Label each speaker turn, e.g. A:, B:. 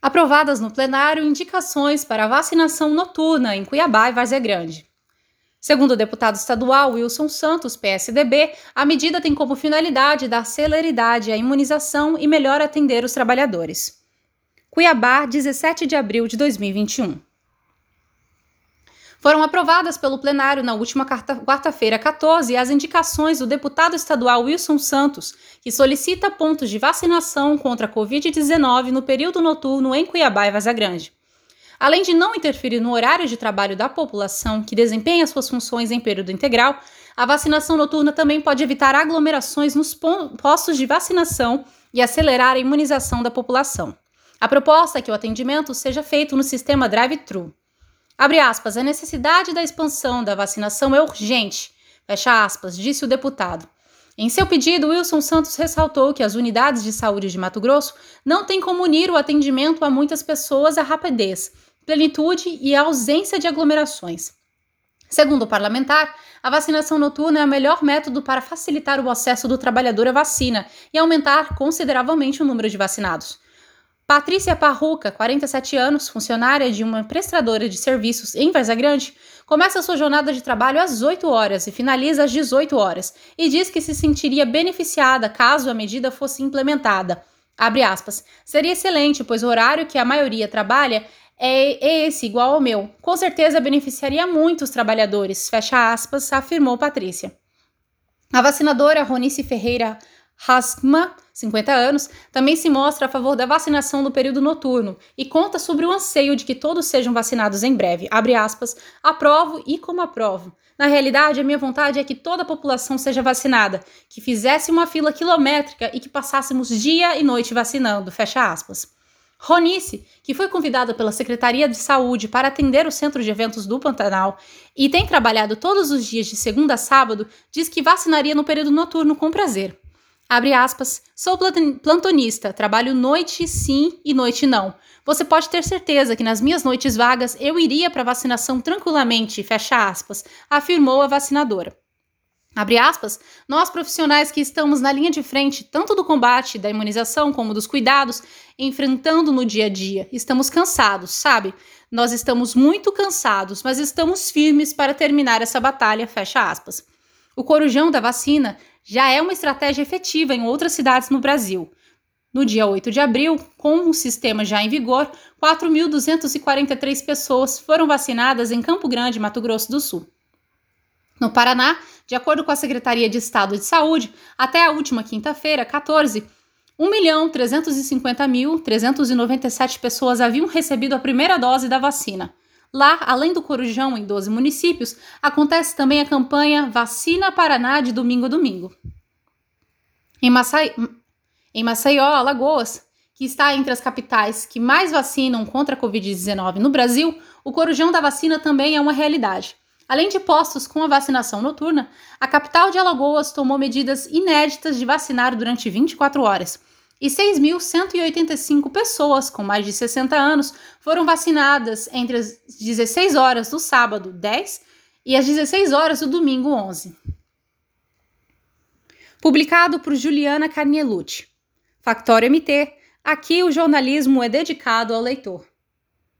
A: Aprovadas no plenário indicações para vacinação noturna em Cuiabá e Várzea Grande. Segundo o deputado estadual Wilson Santos, PSDB, a medida tem como finalidade dar celeridade à imunização e melhor atender os trabalhadores. Cuiabá, 17 de abril de 2021. Foram aprovadas pelo plenário na última quarta-feira 14 as indicações do deputado estadual Wilson Santos, que solicita pontos de vacinação contra a Covid-19 no período noturno em Cuiabá e Vaza Grande. Além de não interferir no horário de trabalho da população que desempenha suas funções em período integral, a vacinação noturna também pode evitar aglomerações nos postos de vacinação e acelerar a imunização da população. A proposta é que o atendimento seja feito no sistema drive-thru. Abre aspas, a necessidade da expansão da vacinação é urgente, fecha aspas, disse o deputado. Em seu pedido, Wilson Santos ressaltou que as unidades de saúde de Mato Grosso não têm como unir o atendimento a muitas pessoas à rapidez, plenitude e a ausência de aglomerações. Segundo o parlamentar, a vacinação noturna é o melhor método para facilitar o acesso do trabalhador à vacina e aumentar consideravelmente o número de vacinados. Patrícia Parruca, 47 anos, funcionária de uma prestadora de serviços em Varza Grande, começa sua jornada de trabalho às 8 horas e finaliza às 18 horas, e diz que se sentiria beneficiada caso a medida fosse implementada. Aspas. Seria excelente, pois o horário que a maioria trabalha é esse, igual ao meu. Com certeza beneficiaria muito os trabalhadores, fecha aspas, afirmou Patrícia. A vacinadora Ronice Ferreira Haskma, 50 anos, também se mostra a favor da vacinação no período noturno e conta sobre o anseio de que todos sejam vacinados em breve. Abre aspas, aprovo e como aprovo. Na realidade, a minha vontade é que toda a população seja vacinada, que fizesse uma fila quilométrica e que passássemos dia e noite vacinando. Fecha aspas. Ronice, que foi convidada pela Secretaria de Saúde para atender o centro de eventos do Pantanal e tem trabalhado todos os dias de segunda a sábado, diz que vacinaria no período noturno com prazer. Abre aspas, sou plantonista, trabalho noite sim e noite não. Você pode ter certeza que nas minhas noites vagas eu iria para vacinação tranquilamente, fecha aspas, afirmou a vacinadora. Abre aspas, nós profissionais que estamos na linha de frente, tanto do combate da imunização como dos cuidados, enfrentando no dia a dia, estamos cansados, sabe? Nós estamos muito cansados, mas estamos firmes para terminar essa batalha, fecha aspas. O corujão da vacina já é uma estratégia efetiva em outras cidades no Brasil. No dia 8 de abril, com o sistema já em vigor, 4.243 pessoas foram vacinadas em Campo Grande, Mato Grosso do Sul. No Paraná, de acordo com a Secretaria de Estado de Saúde, até a última quinta-feira, 14, 1.350.397 pessoas haviam recebido a primeira dose da vacina. Lá, além do Corujão em 12 municípios, acontece também a campanha Vacina Paraná de domingo a domingo. Em, Massai... em Maceió, Alagoas, que está entre as capitais que mais vacinam contra a Covid-19 no Brasil, o Corujão da vacina também é uma realidade. Além de postos com a vacinação noturna, a capital de Alagoas tomou medidas inéditas de vacinar durante 24 horas e 6.185 pessoas com mais de 60 anos foram vacinadas entre as 16 horas do sábado 10 e as 16 horas do domingo 11. Publicado por Juliana Carnielucci. Factório MT. Aqui o jornalismo é dedicado ao leitor.